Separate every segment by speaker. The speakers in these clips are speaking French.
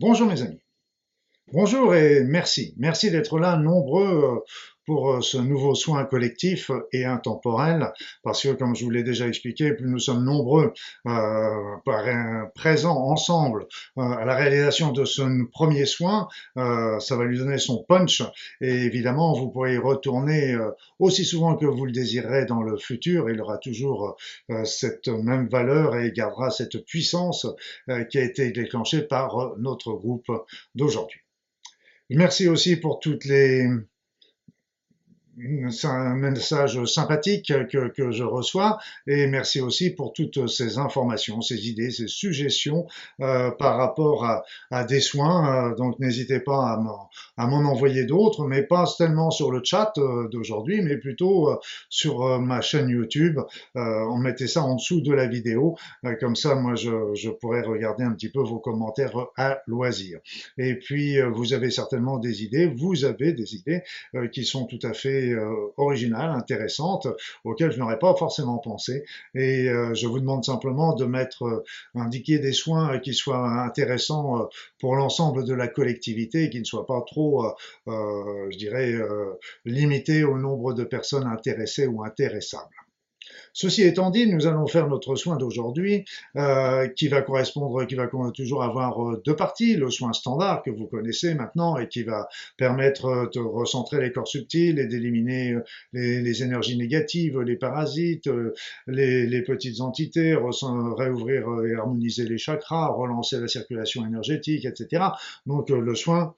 Speaker 1: Bonjour mes amis. Bonjour et merci. Merci d'être là nombreux euh, pour euh, ce nouveau soin collectif et intemporel, parce que comme je vous l'ai déjà expliqué, plus nous sommes nombreux euh, présents ensemble euh, à la réalisation de ce premier soin, ça va lui donner son punch et évidemment vous pourrez y retourner aussi souvent que vous le désirerez dans le futur, il aura toujours cette même valeur et gardera cette puissance qui a été déclenchée par notre groupe d'aujourd'hui. Merci aussi pour toutes les un message sympathique que, que, je reçois et merci aussi pour toutes ces informations, ces idées, ces suggestions euh, par rapport à, à des soins. Euh, donc n'hésitez pas à m'en envoyer d'autres, mais pas tellement sur le chat euh, d'aujourd'hui, mais plutôt euh, sur ma chaîne YouTube. on mettait ça en dessous de la vidéo, comme ça moi je, je, pourrais regarder un petit peu vos commentaires à loisir. Et puis vous avez certainement des idées, vous avez des idées qui sont tout à fait euh, originales, intéressantes, auxquelles je n'aurais pas forcément pensé. Et euh, je vous demande simplement de mettre, euh, indiquer des soins qui soient intéressants pour l'ensemble de la collectivité et qui ne soient pas trop, je dirais, limités au nombre de personnes intéressées ou intéressables. Ceci étant dit, nous allons faire notre soin d'aujourd'hui euh, qui va correspondre, qui va toujours avoir euh, deux parties, le soin standard que vous connaissez maintenant et qui va permettre euh, de recentrer les corps subtils et d'éliminer les, énergies négatives, les parasites, les, les petites entités, réouvrir et harmoniser les chakras, relancer la circulation énergétique, etc. Donc le soin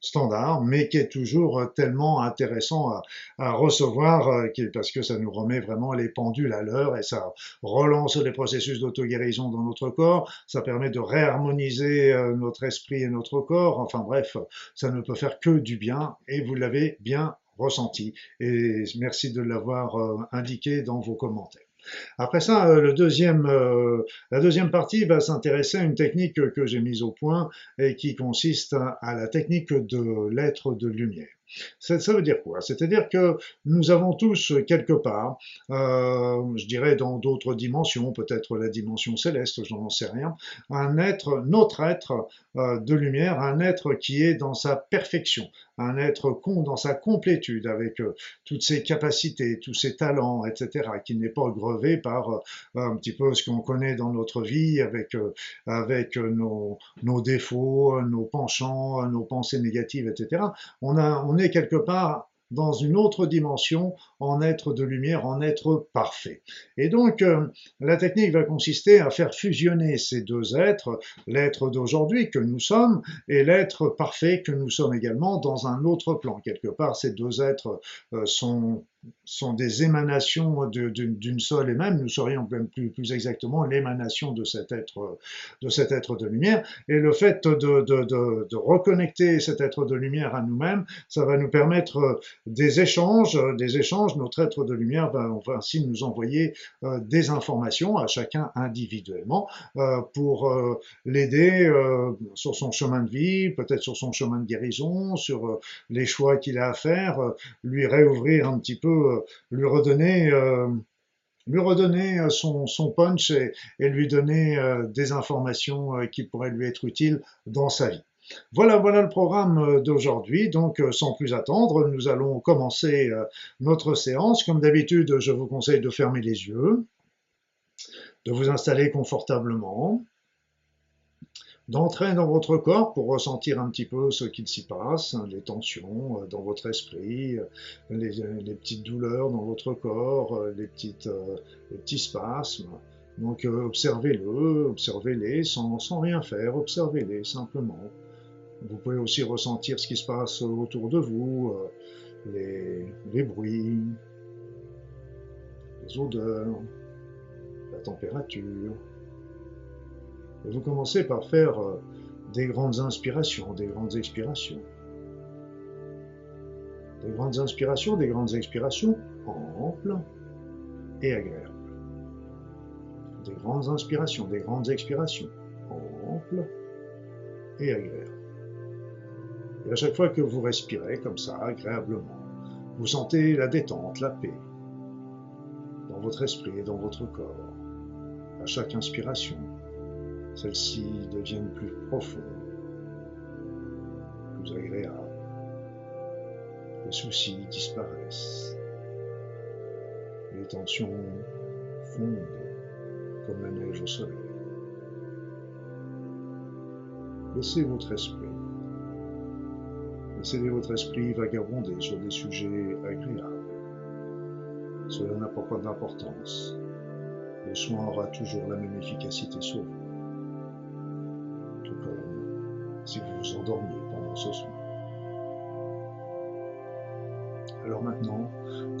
Speaker 1: standard, mais qui est toujours euh, tellement intéressant à, recevoir, euh, parce que ça nous remet vraiment les pendules à l'heure et ça relance les processus d'auto-guérison dans notre corps, ça permet de réharmoniser euh, notre esprit et notre corps, enfin bref, ça ne peut faire que du bien et vous l'avez bien ressenti et merci de l'avoir indiqué dans vos commentaires. Après ça, euh, euh, la deuxième partie va s'intéresser à une technique que j'ai mise au point et qui consiste à la technique de l'être de lumière. Ça, veut dire quoi? C'est-à-dire que nous avons tous quelque part, euh, je dirais dans d'autres dimensions, peut-être la dimension céleste, je n'en sais rien, un être, notre être de lumière, un être qui est dans sa perfection, un être con dans sa complétude, avec euh, toutes ses capacités, tous ses talents, etc., qui n'est pas grevé par euh, un petit peu ce qu'on connaît dans notre vie, avec, euh, avec nos, défauts, nos penchants, nos pensées négatives, etc. On, a, quelque part dans une autre dimension, en être de lumière, en être parfait. Et donc, euh, la technique va consister à faire fusionner ces deux êtres, l'être d'aujourd'hui que nous sommes et l'être parfait que nous sommes également dans un autre plan. Quelque part, ces deux êtres euh, sont sont des émanations d'une seule et même, nous serions même plus, exactement l'émanation de cet être de lumière. Et le fait de, reconnecter cet être de lumière à nous-mêmes, ça va nous permettre des échanges, des échanges. Notre être de lumière va, ainsi nous envoyer euh, des informations à chacun individuellement euh, pour euh, l'aider sur son chemin de vie, peut-être sur son chemin de guérison, sur les choix qu'il a à faire, lui réouvrir un petit peu euh, lui redonner euh, euh, son, son punch et, lui donner des informations qui pourraient lui être utiles dans sa vie. Voilà, voilà le programme d'aujourd'hui. Donc, sans plus attendre, nous allons commencer notre séance. Comme d'habitude, je vous conseille de fermer les yeux, de vous installer confortablement, d'entrer dans votre corps pour ressentir un petit peu ce qu'il s'y passe, hein, les tensions euh, dans votre esprit, euh, les, petites douleurs dans votre corps, euh, les, petits spasmes. Donc observez-le, observez-les sans, rien faire, observez-les simplement. Vous pouvez aussi ressentir ce qui se passe autour de vous, les bruits, les odeurs, la température. Et vous commencez par faire euh, des grandes inspirations, des grandes expirations. Des grandes inspirations, des grandes expirations amples et agréables. Des grandes inspirations, des grandes expirations amples et agréables. Et à chaque fois que vous respirez comme ça, agréablement, vous sentez la détente, la paix dans votre esprit et dans votre corps. À chaque inspiration, celles-ci deviennent plus profondes plus agréable. Les soucis disparaissent. Les tensions fondent comme la neige au soleil. Laissez votre esprit. Laissez votre esprit vagabonder sur des sujets agréables. Cela n'a pas d'importance. Le soin aura toujours la même efficacité sur vous. Vous pendant ce soin. Alors maintenant,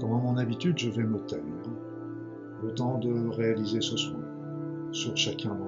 Speaker 1: comme à mon habitude, je vais me taire. Le temps de réaliser ce soin sur chacun d'entre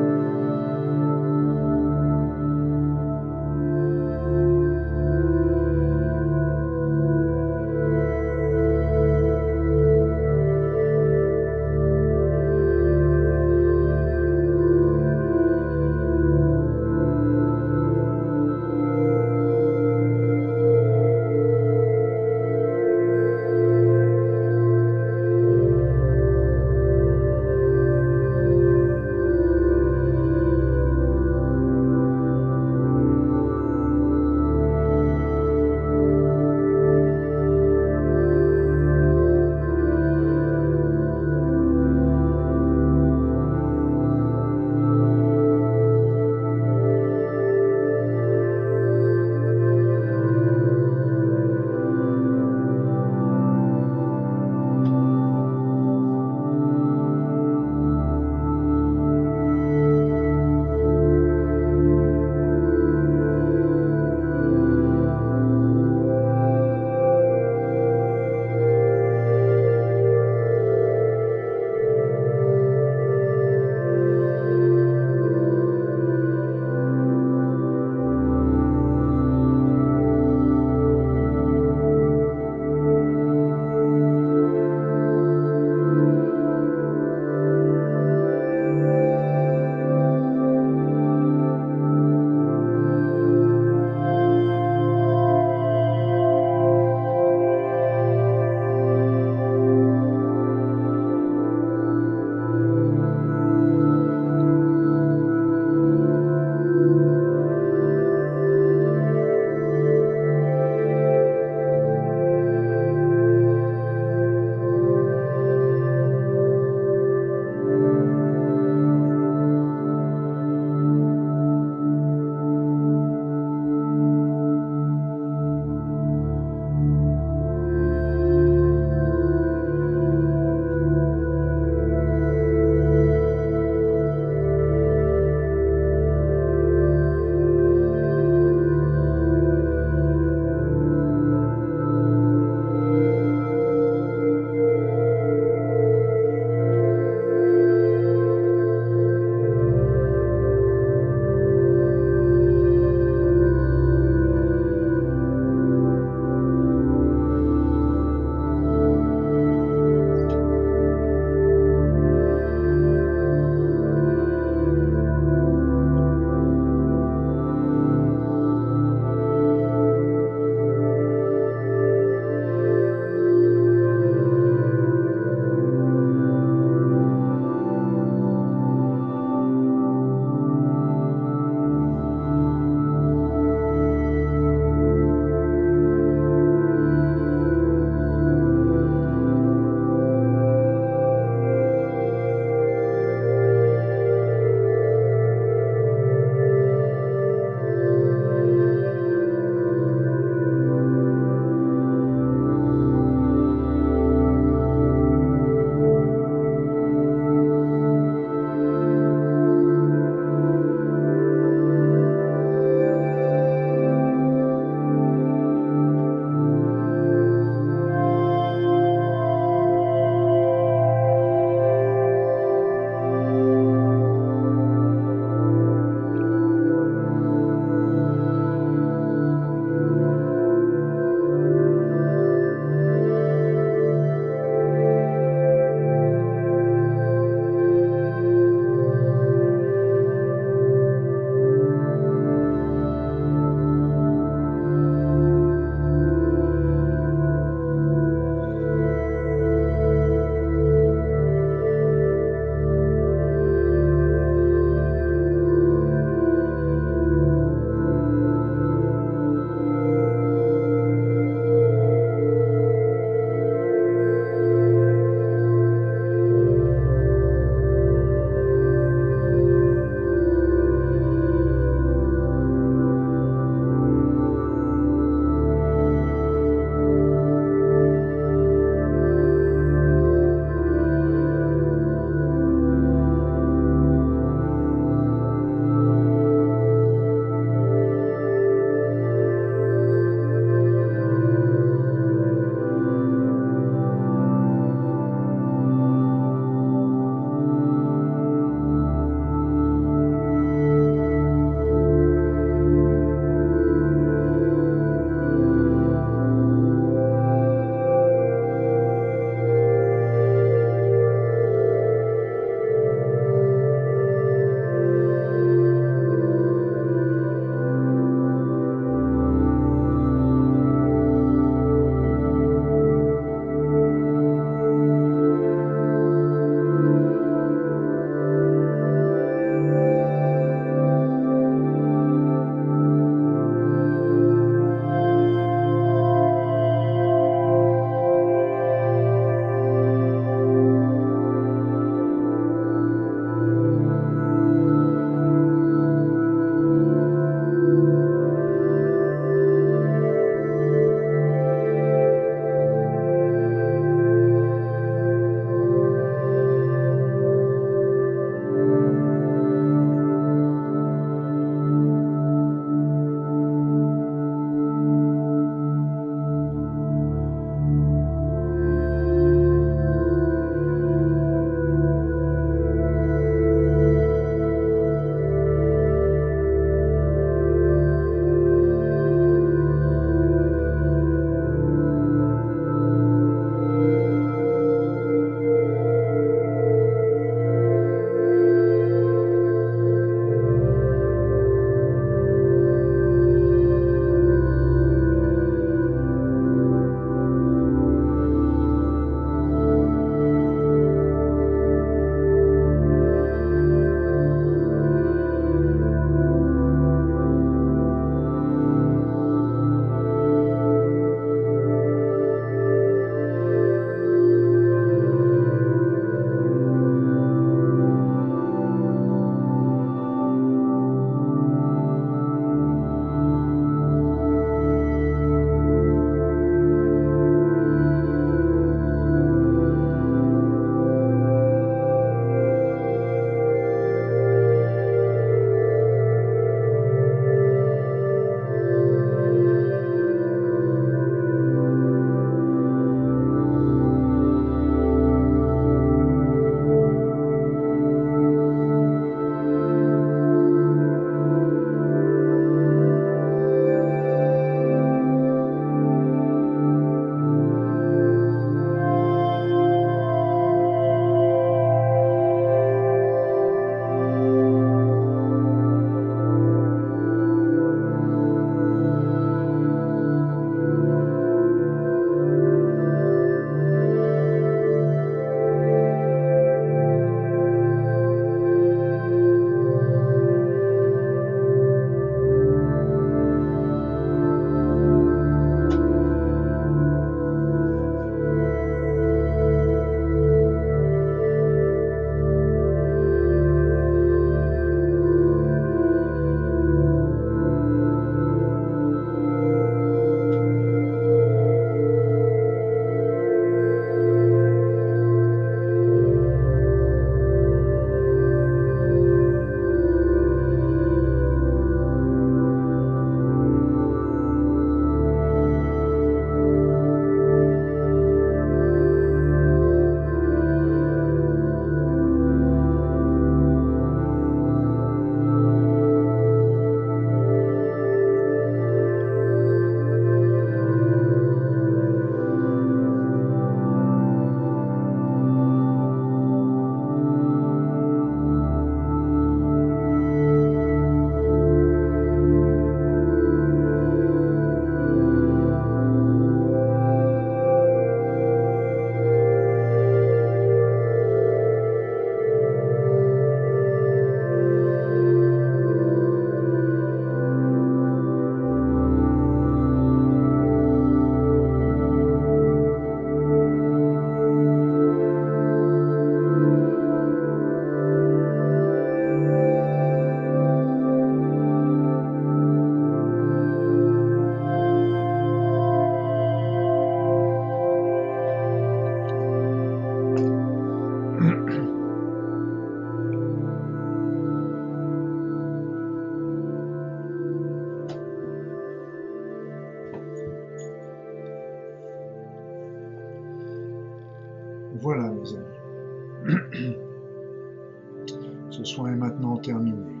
Speaker 1: terminé.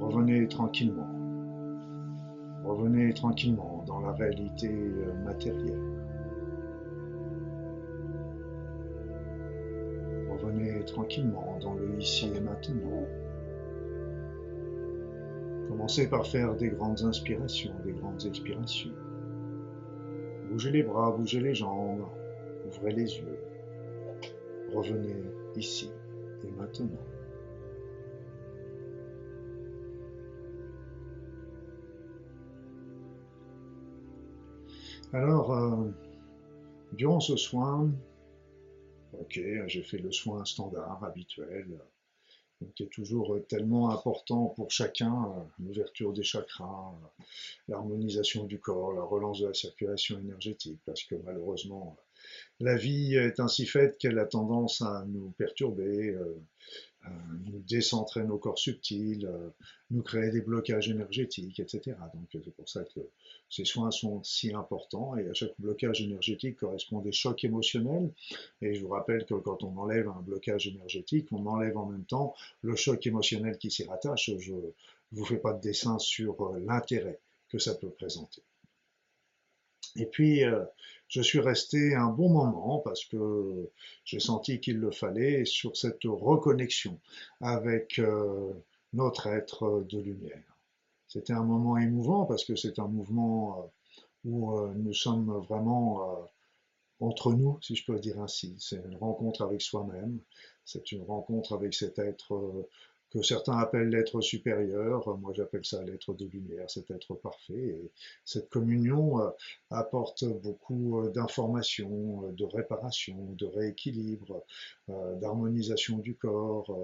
Speaker 1: Revenez tranquillement. Revenez tranquillement dans la réalité euh, matérielle. Revenez tranquillement dans le ici et maintenant. Commencez par faire des grandes inspirations, des grandes expirations. Bougez les bras, bougez les jambes, ouvrez les yeux. Revenez ici et maintenant. Alors, euh, durant ce soin, j'ai fait le soin standard, habituel, qui est toujours tellement important pour chacun, l'ouverture des chakras, l'harmonisation du corps, la relance de la circulation énergétique, parce que malheureusement, la vie est ainsi faite qu'elle a tendance à nous perturber, euh, nous décentrer nos corps subtils, euh, nous créer des blocages énergétiques, etc. Donc c'est pour ça que ces soins sont si importants et à chaque blocage énergétique correspond des chocs émotionnels. Et je vous rappelle que quand on enlève un blocage énergétique, on enlève en même temps le choc émotionnel qui s'y rattache. Je ne vous fais pas de dessin sur euh, l'intérêt que ça peut présenter. Et puis, euh, je suis resté un bon moment parce que j'ai senti qu'il le fallait sur cette reconnexion avec euh, notre être de lumière. C'était un moment émouvant parce que c'est un mouvement euh, où nous sommes vraiment entre nous, si je peux dire ainsi. C'est une rencontre avec soi-même, c'est une rencontre avec cet être que certains appellent l'être supérieur, moi j'appelle ça l'être de lumière, cet être parfait. Et cette communion euh, apporte beaucoup euh, d'informations, euh, de réparation, de rééquilibre, d'harmonisation du corps,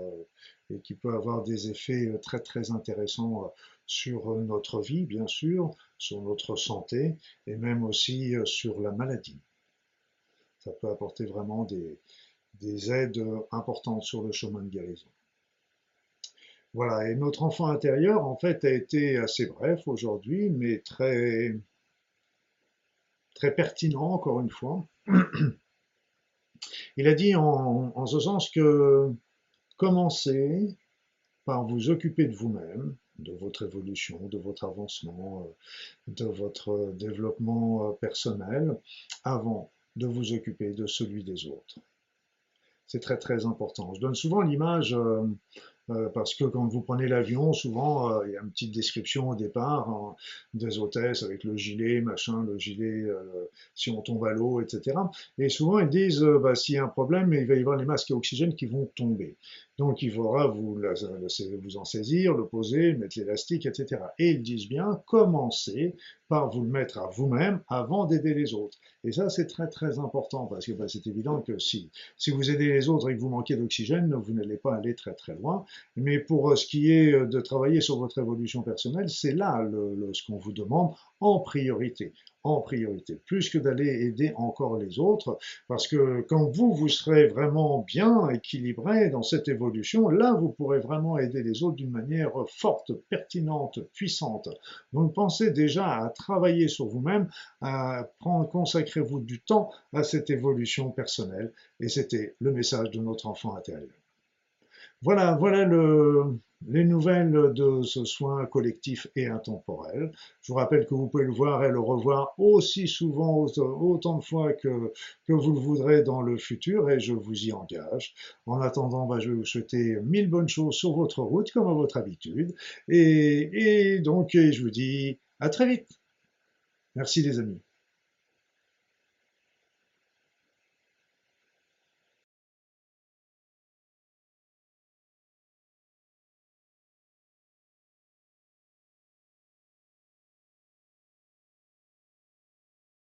Speaker 1: et qui peut avoir des effets très très intéressants sur notre vie, bien sûr, sur notre santé, et même aussi sur la maladie. Ça peut apporter vraiment des, des aides importantes sur le chemin de guérison. Voilà, et notre enfant intérieur, en fait, a été assez bref aujourd'hui, mais très, très pertinent, encore une fois. Il a dit en, ce sens que commencez par vous occuper de vous-même, de votre évolution, de votre avancement, euh, de votre développement euh, personnel, avant de vous occuper de celui des autres. C'est très très important. Je donne souvent l'image euh, parce que quand vous prenez l'avion, souvent, euh, il y a une petite description au départ hein, des hôtesses avec le gilet, machin, le gilet, euh, si on tombe à l'eau, etc. Et souvent, ils disent, bah, s'il y a un problème, il va y avoir les masques à oxygène qui vont tomber. Donc, il faudra vous, vous en saisir, le poser, mettre l'élastique, etc. Et ils disent bien, commencez par vous le mettre à vous-même avant d'aider les autres. Et ça, c'est très, très important parce que bah, c'est évident que si, vous aidez les autres et que vous manquez d'oxygène, vous n'allez pas aller très, très loin. Mais pour euh, ce qui est euh, de travailler sur votre évolution personnelle, c'est là ce qu'on vous demande en priorité en priorité, plus que d'aller aider encore les autres, parce que quand vous, vous serez vraiment bien équilibré dans cette évolution, là, vous pourrez vraiment aider les autres d'une manière forte, pertinente, puissante. Donc pensez déjà à travailler sur vous-même, à prendre, consacrez-vous du temps à cette évolution personnelle, et c'était le message de notre enfant intérieur. Voilà, voilà les nouvelles de ce soin collectif et intemporel. Je vous rappelle que vous pouvez le voir et le revoir aussi souvent, autant de fois que, vous le voudrez dans le futur et je vous y engage. En attendant, bah, je vais vous souhaiter mille bonnes choses sur votre route comme à votre habitude. Et, et donc, je vous dis à très vite. Merci les amis.